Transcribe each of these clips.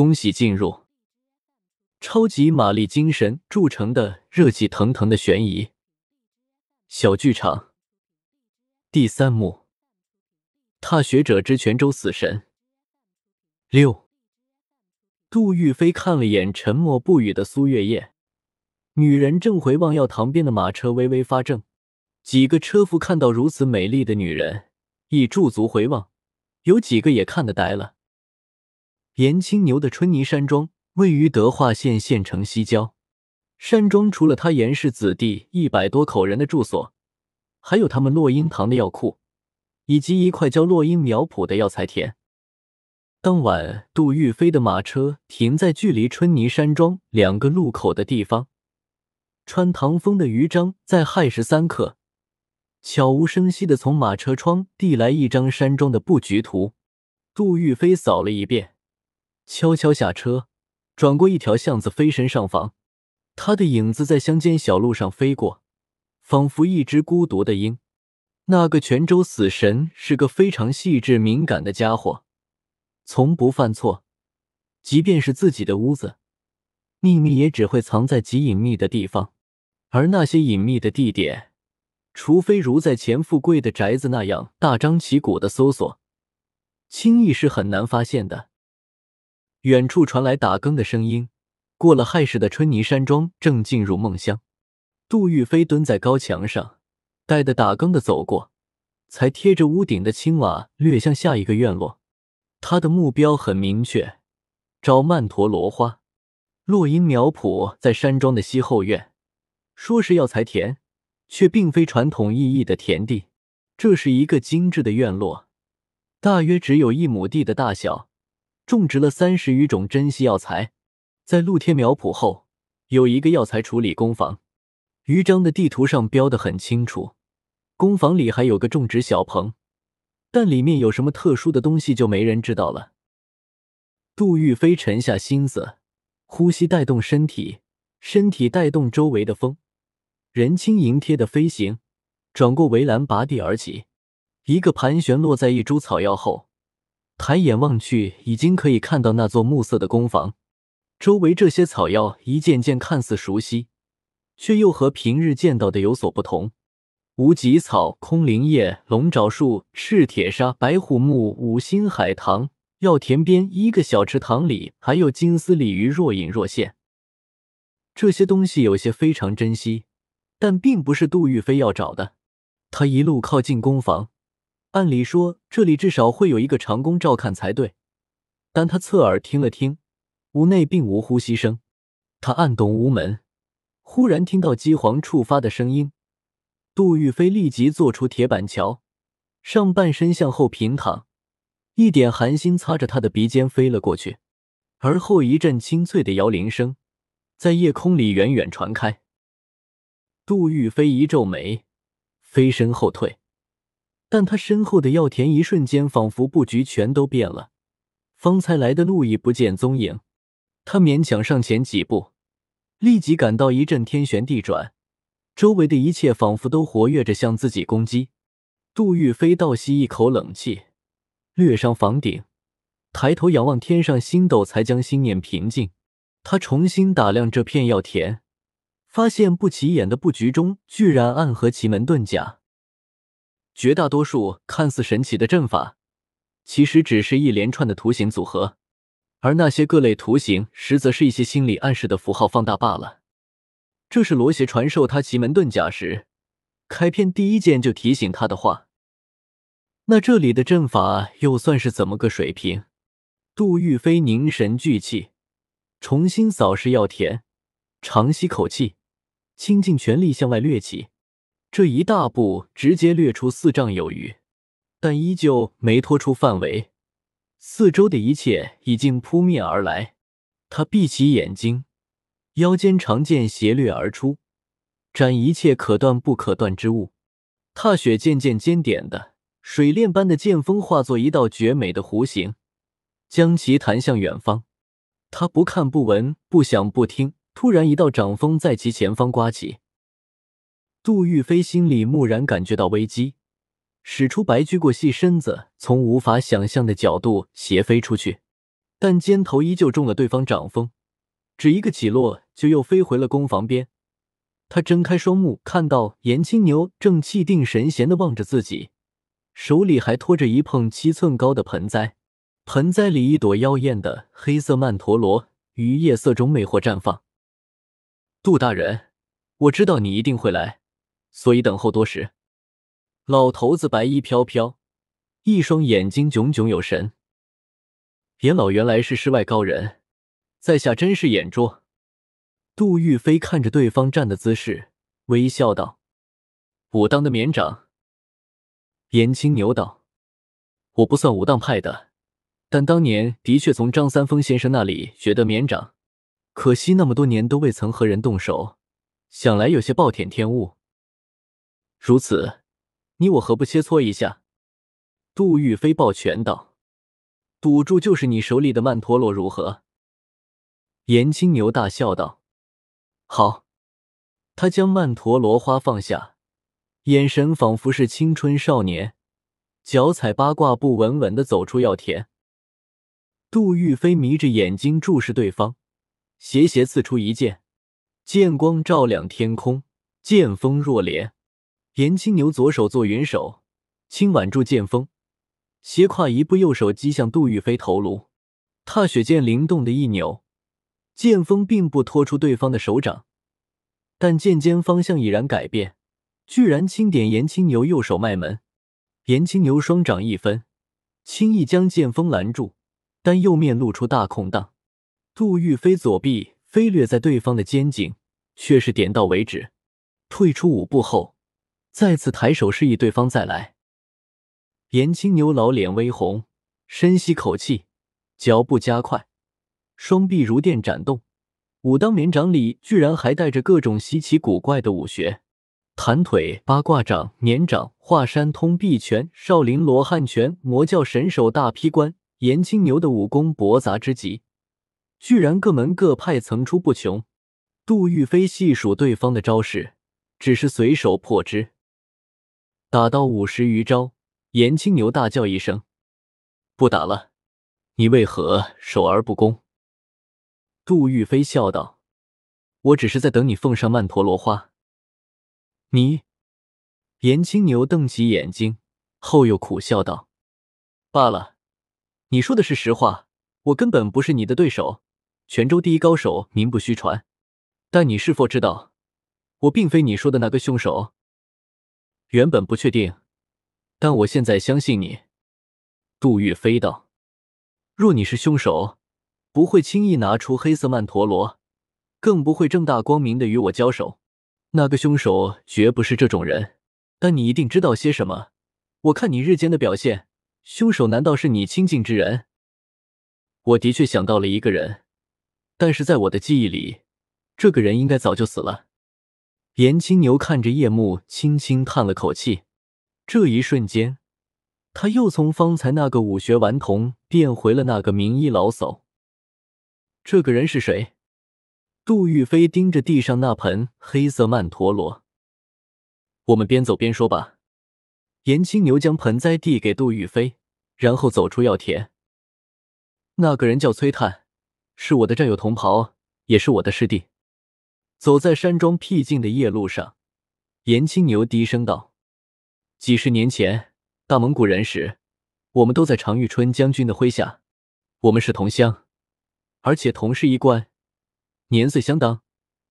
恭喜进入超级玛丽精神铸成的热气腾腾的悬疑小剧场第三幕：踏雪者之泉州死神六。杜玉飞看了眼沉默不语的苏月夜，女人正回望药堂边的马车，微微发怔。几个车夫看到如此美丽的女人，亦驻足回望，有几个也看得呆了。颜青牛的春泥山庄位于德化县县城西郊，山庄除了他颜氏子弟一百多口人的住所，还有他们落英堂的药库，以及一块叫落英苗圃的药材田。当晚，杜玉飞的马车停在距离春泥山庄两个路口的地方。穿唐风的余章在亥时三刻，悄无声息地从马车窗递来一张山庄的布局图。杜玉飞扫了一遍，悄悄下车，转过一条巷子，飞身上房。他的影子在乡间小路上飞过，仿佛一只孤独的鹰。那个泉州死神是个非常细致敏感的家伙。从不犯错，即便是自己的屋子，秘密也只会藏在极隐秘的地方。而那些隐秘的地点，除非如在钱富贵的宅子那样大张旗鼓的搜索，轻易是很难发现的。远处传来打更的声音。过了亥时的春泥山庄正进入梦乡。杜玉飞蹲在高墙上，待的打更的走过，才贴着屋顶的青瓦掠向下一个院落。他的目标很明确，找曼陀罗花。落英苗圃在山庄的西后院，说是药材田，却并非传统意义的田地。这是一个精致的院落，大约只有一亩地的大小，种植了三十余种珍稀药材。在露天苗圃后，有一个药材处理工坊，余章的地图上标得很清楚。工房里还有个种植小棚。但里面有什么特殊的东西，就没人知道了。杜玉飞沉下心思，呼吸带动身体，身体带动周围的风，人轻盈贴的飞行，转过围栏，拔地而起，一个盘旋落在一株草药后，抬眼望去，已经可以看到那座暮色的工房。周围这些草药一件件看似熟悉，却又和平日见到的有所不同。无极草、空灵叶、龙爪树、赤铁砂、白虎木、五星海棠，药田边一个小池塘里还有金丝鲤鱼若隐若现。这些东西有些非常珍惜，但并不是杜玉飞要找的。他一路靠近工房，按理说这里至少会有一个长工照看才对，但他侧耳听了听，屋内并无呼吸声。他按动屋门，忽然听到机簧触发的声音。杜玉飞立即做出铁板桥，上半身向后平躺，一点寒星擦着他的鼻尖飞了过去，而后一阵清脆的摇铃声在夜空里远远传开。杜玉飞一皱眉，飞身后退，但他身后的药田一瞬间仿佛布局全都变了，方才来的路已不见踪影。他勉强上前几步，立即感到一阵天旋地转。周围的一切仿佛都活跃着，向自己攻击。杜玉飞倒吸一口冷气，掠上房顶，抬头仰望天上星斗，才将心念平静。他重新打量这片药田，发现不起眼的布局中居然暗合奇门遁甲。绝大多数看似神奇的阵法，其实只是一连串的图形组合，而那些各类图形，实则是一些心理暗示的符号放大罢了。这是罗邪传授他奇门遁甲时，开篇第一件就提醒他的话。那这里的阵法又算是怎么个水平？杜玉飞凝神聚气，重新扫视药田，长吸口气，倾尽全力向外掠起。这一大步直接掠出四丈有余，但依旧没拖出范围。四周的一切已经扑面而来。他闭起眼睛。腰间长剑斜掠而出，斩一切可断不可断之物。踏雪渐渐尖点的水链般的剑锋化作一道绝美的弧形，将其弹向远方。他不看不闻不想不听，突然一道掌风在其前方刮起。杜玉飞心里蓦然感觉到危机，使出白驹过隙身子，从无法想象的角度斜飞出去。但肩头依旧中了对方掌风，只一个起落就又飞回了攻防边。他睁开双目，看到颜青牛正气定神闲的望着自己，手里还托着一捧七寸高的盆栽，盆栽里一朵妖艳的黑色曼陀罗于夜色中魅惑绽放。杜大人，我知道你一定会来，所以等候多时。老头子白衣飘飘，一双眼睛炯炯有神。严老原来是世外高人，在下真是眼拙。杜玉飞看着对方站的姿势，微笑道：“武当的绵掌。”严青牛道：“我不算武当派的，但当年的确从张三丰先生那里学得绵掌，可惜那么多年都未曾和人动手，想来有些暴殄天物。如此，你我何不切磋一下？”杜玉飞抱拳道。赌注就是你手里的曼陀罗如何？严青牛大笑道：“好。”他将曼陀罗花放下，眼神仿佛是青春少年，脚踩八卦步，稳稳的走出药田。杜玉飞眯着眼睛注视对方，斜斜刺出一剑，剑光照亮天空，剑锋若莲。严青牛左手做云手，轻挽住剑锋。斜跨一步，右手击向杜玉飞头颅，踏雪剑灵动的一扭，剑锋并不拖出对方的手掌，但剑尖方向已然改变，居然轻点严青牛右手脉门。严青牛双掌一分，轻易将剑锋拦住，但右面露出大空档。杜玉飞左臂飞掠在对方的肩颈，却是点到为止，退出五步后，再次抬手示意对方再来。严青牛老脸微红，深吸口气，脚步加快，双臂如电展动。武当绵掌里居然还带着各种稀奇古怪的武学：弹腿、八卦掌、年掌、华山通臂拳、少林罗汉拳、魔教神手大劈关。严青牛的武功博杂之极，居然各门各派层出不穷。杜玉飞细数对方的招式，只是随手破之，打到五十余招。严青牛大叫一声：“不打了！你为何守而不攻？”杜玉飞笑道：“我只是在等你奉上曼陀罗花。”你，严青牛瞪起眼睛，后又苦笑道：“罢了，你说的是实话，我根本不是你的对手，泉州第一高手名不虚传。但你是否知道，我并非你说的那个凶手？原本不确定。”但我现在相信你，杜玉飞道：“若你是凶手，不会轻易拿出黑色曼陀罗，更不会正大光明的与我交手。那个凶手绝不是这种人。但你一定知道些什么？我看你日间的表现，凶手难道是你亲近之人？我的确想到了一个人，但是在我的记忆里，这个人应该早就死了。”严青牛看着夜幕，轻轻叹了口气。这一瞬间，他又从方才那个武学顽童变回了那个名医老叟。这个人是谁？杜玉飞盯着地上那盆黑色曼陀罗。我们边走边说吧。严青牛将盆栽递给杜玉飞，然后走出药田。那个人叫崔探，是我的战友同袍，也是我的师弟。走在山庄僻静的夜路上，严青牛低声道。几十年前，大蒙古人时，我们都在常遇春将军的麾下。我们是同乡，而且同是一官，年岁相当。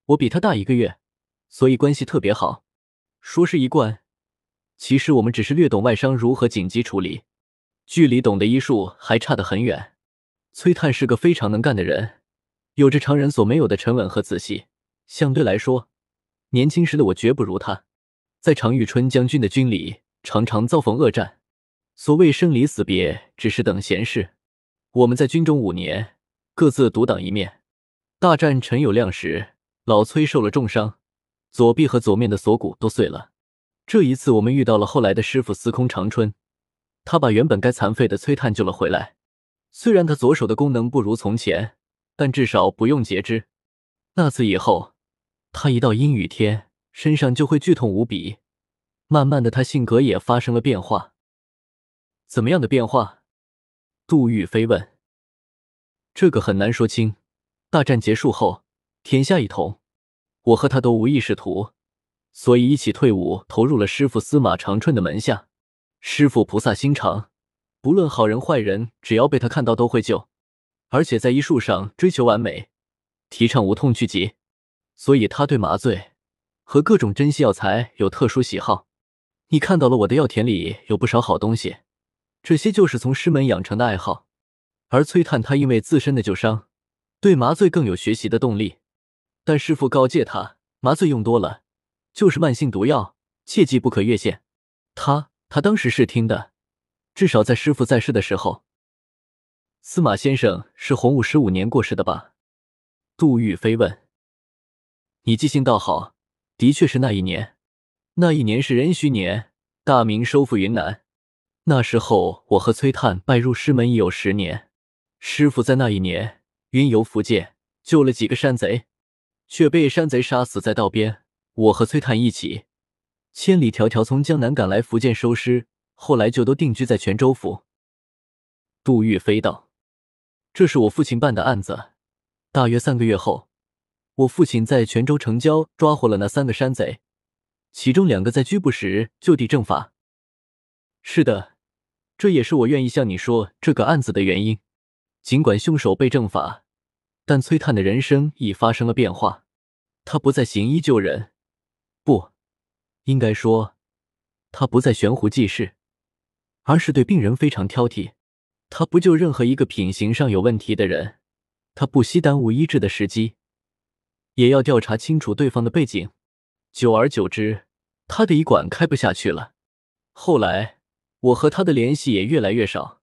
我比他大一个月，所以关系特别好。说是一贯，其实我们只是略懂外伤如何紧急处理，距离懂得医术还差得很远。崔探是个非常能干的人，有着常人所没有的沉稳和仔细。相对来说，年轻时的我绝不如他。在常遇春将军的军里，常常遭逢恶战。所谓生离死别，只是等闲事。我们在军中五年，各自独当一面。大战陈友谅时，老崔受了重伤，左臂和左面的锁骨都碎了。这一次，我们遇到了后来的师傅司空长春，他把原本该残废的崔探救了回来。虽然他左手的功能不如从前，但至少不用截肢。那次以后，他一到阴雨天。身上就会剧痛无比，慢慢的，他性格也发生了变化。怎么样的变化？杜玉飞问。这个很难说清。大战结束后，天下一统，我和他都无意仕途，所以一起退伍，投入了师傅司马长春的门下。师傅菩萨心肠，不论好人坏人，只要被他看到都会救，而且在医术上追求完美，提倡无痛去疾，所以他对麻醉和各种珍稀药材有特殊喜好。你看到了我的药田里有不少好东西，这些就是从师门养成的爱好。而崔探他因为自身的旧伤。对麻醉更有学习的动力，但师傅告诫他，麻醉用多了就是慢性毒药，切记不可越线。他他当时是听的，至少在师傅在世的时候。司马先生是洪武十五年过世的吧？杜玉飞问。你记性倒好，的确是那一年。那一年是壬戌年，大明收复云南。那时候我和崔探拜入师门已有十年，师傅在那一年。云游福建，救了几个山贼，却被山贼杀死在道边。我和崔探一起，千里迢迢从江南赶来福建收尸，后来就都定居在泉州府。杜玉飞道：“这是我父亲办的案子。大约三个月后，我父亲在泉州城郊抓获了那三个山贼，其中两个在拘捕时就地正法。是的，这也是我愿意向你说这个案子的原因。”尽管凶手被正法，但崔探的人生已发生了变化。他不再行医救人，不应该说他不再悬壶济世，而是对病人非常挑剔。他不救任何一个品行上有问题的人，他不惜耽误医治的时机，也要调查清楚对方的背景。久而久之，他的医馆开不下去了。后来，我和他的联系也越来越少。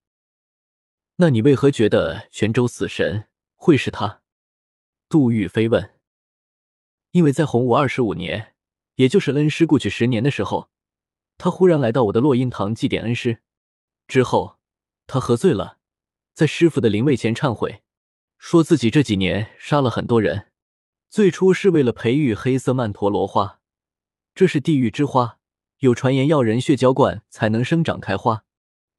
那你为何觉得泉州死神会是他？杜玉飞问。因为在洪武二十五年，也就是恩师故去十年的时候，他忽然来到我的落英堂祭奠恩师。之后，他喝醉了，在师傅的灵位前忏悔，说自己这几年杀了很多人，最初是为了培育黑色曼陀罗花，这是地狱之花，有传言要人血浇灌才能生长开花。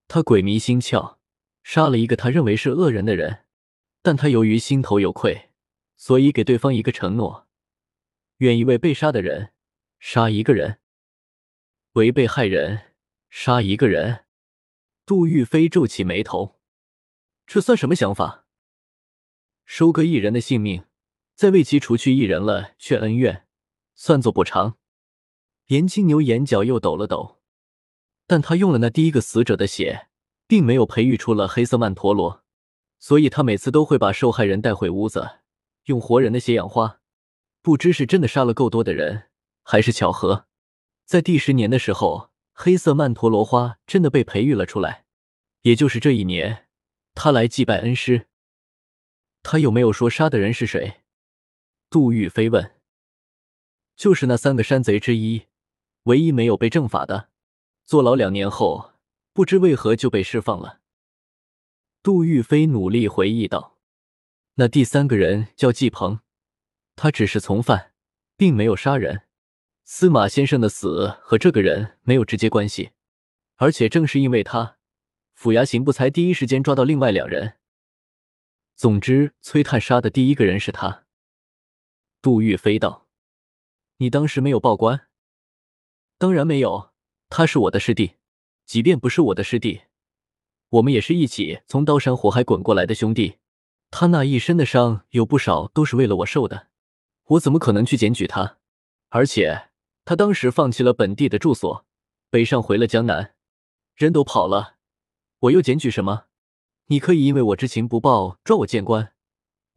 他鬼迷心窍。杀了一个他认为是恶人的人，但他由于心头有愧，所以给对方一个承诺，愿意为被杀的人杀一个人，为被害人杀一个人。杜玉飞皱起眉头，这算什么想法？收割一人的性命，再为其除去一人了却恩怨，算作补偿。严青牛眼角又抖了抖，但他用了那第一个死者的血。并没有培育出了黑色曼陀罗，所以他每次都会把受害人带回屋子，用活人的血养花。不知是真的杀了够多的人，还是巧合，在第十年的时候，黑色曼陀罗花真的被培育了出来。也就是这一年，他来祭拜恩师。他有没有说杀的人是谁？杜玉飞问。就是那三个山贼之一，唯一没有被正法的，坐牢两年后。不知为何就被释放了。杜玉飞努力回忆道：“那第三个人叫季鹏，他只是从犯，并没有杀人。司马先生的死和这个人没有直接关系，而且正是因为他，府衙刑部才第一时间抓到另外两人。总之，崔探杀的第一个人是他。”杜玉飞道：“你当时没有报官？当然没有，他是我的师弟。”即便不是我的师弟，我们也是一起从刀山火海滚过来的兄弟。他那一身的伤有不少都是为了我受的，我怎么可能去检举他？而且他当时放弃了本地的住所，北上回了江南，人都跑了，我又检举什么？你可以因为我知情不报抓我见官，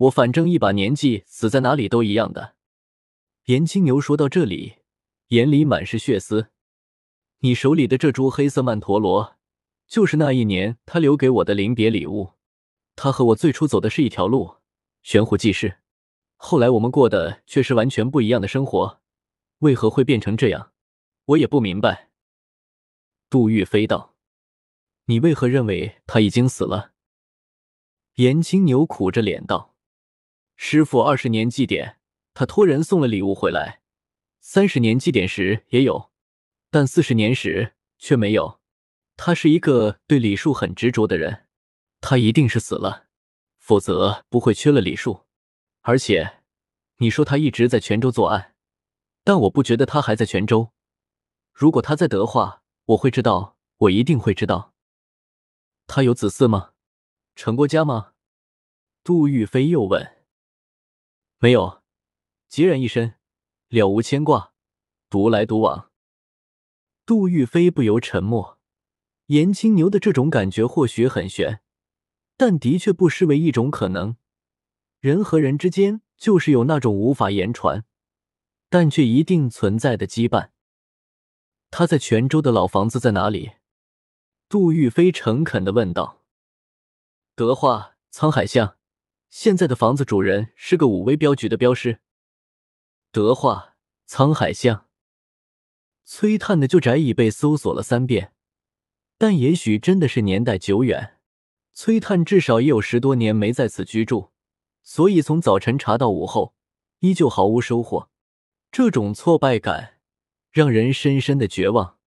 我反正一把年纪，死在哪里都一样的。严青牛说到这里，眼里满是血丝。你手里的这株黑色曼陀罗，就是那一年他留给我的临别礼物。他和我最初走的是一条路，悬壶济世。后来我们过的却是完全不一样的生活，为何会变成这样？我也不明白。杜玉飞道：“你为何认为他已经死了？”严青牛苦着脸道：“师傅二十年祭典，他托人送了礼物回来；三十年祭典时也有。”但四十年时却没有。他是一个对礼数很执着的人，他一定是死了，否则不会缺了礼数。而且，你说他一直在泉州作案，但我不觉得他还在泉州。如果他在德化，我会知道，我一定会知道。他有子嗣吗？成过家吗？杜玉飞又问。没有，孑然一身，了无牵挂，独来独往。杜玉飞不由沉默。颜青牛的这种感觉或许很玄，但的确不失为一种可能。人和人之间就是有那种无法言传，但却一定存在的羁绊。他在泉州的老房子在哪里？杜玉飞诚恳的问道。德化沧海巷，现在的房子主人是个武威镖局的镖师。德化沧海巷，崔探的旧宅已被搜索了三遍，但也许真的是年代久远，崔探至少也有十多年没在此居住。所以从早晨查到午后，依旧毫无收获。这种挫败感让人深深的绝望。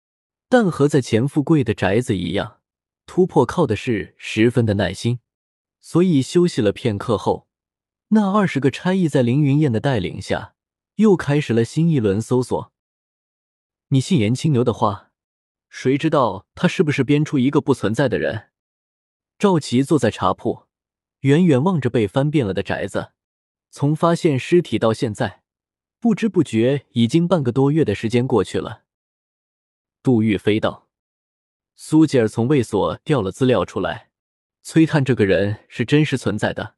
但和在钱富贵的宅子一样，突破靠的是十分的耐心。所以休息了片刻后，那二十个差役在凌云燕的带领下，又开始了新一轮搜索。你信颜青牛的话？谁知道他是不是编出一个不存在的人？赵琪坐在茶铺。远远望着被翻遍了的宅子，从发现尸体到现在，不知不觉已经半个多月的时间过去了。杜玉飞道：“苏吉尔从卫所调了资料出来，崔探这个人是真实存在的，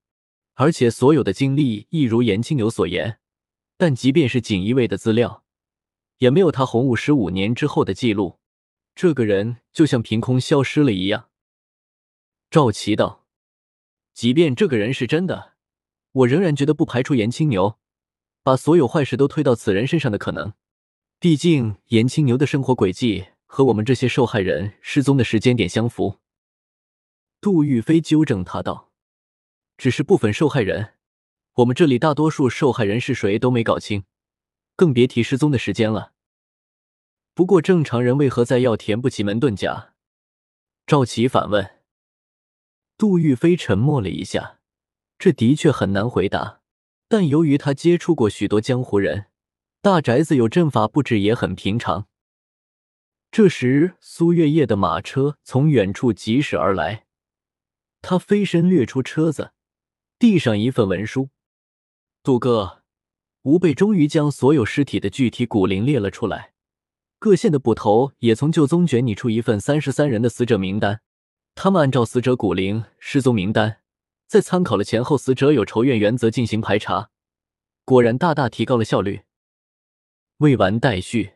而且所有的经历亦如严青牛所言。但即便是锦衣卫的资料，也没有他洪武十五年之后的记录。这个人就像凭空消失了一样。”赵奇道。即便这个人是真的，我仍然觉得不排除严青牛把所有坏事都推到此人身上的可能。毕竟严青牛的生活轨迹和我们这些受害人失踪的时间点相符。杜玉飞纠正他道：“只是部分受害人，我们这里大多数受害人是谁都没搞清，更别提失踪的时间了。不过正常人为何在要填不起门遁甲？”赵奇反问。杜玉飞沉默了一下，这的确很难回答。但由于他接触过许多江湖人，大宅子有阵法布置也很平常。这时，苏月夜的马车从远处疾驶而来，他飞身掠出车子，递上一份文书：“杜哥，吴贝终于将所有尸体的具体骨龄列了出来，各县的捕头也从旧宗卷拟出一份三十三人的死者名单。”他们按照死者骨龄、失踪名单，再参考了前后死者有仇怨原则进行排查，果然大大提高了效率。未完待续。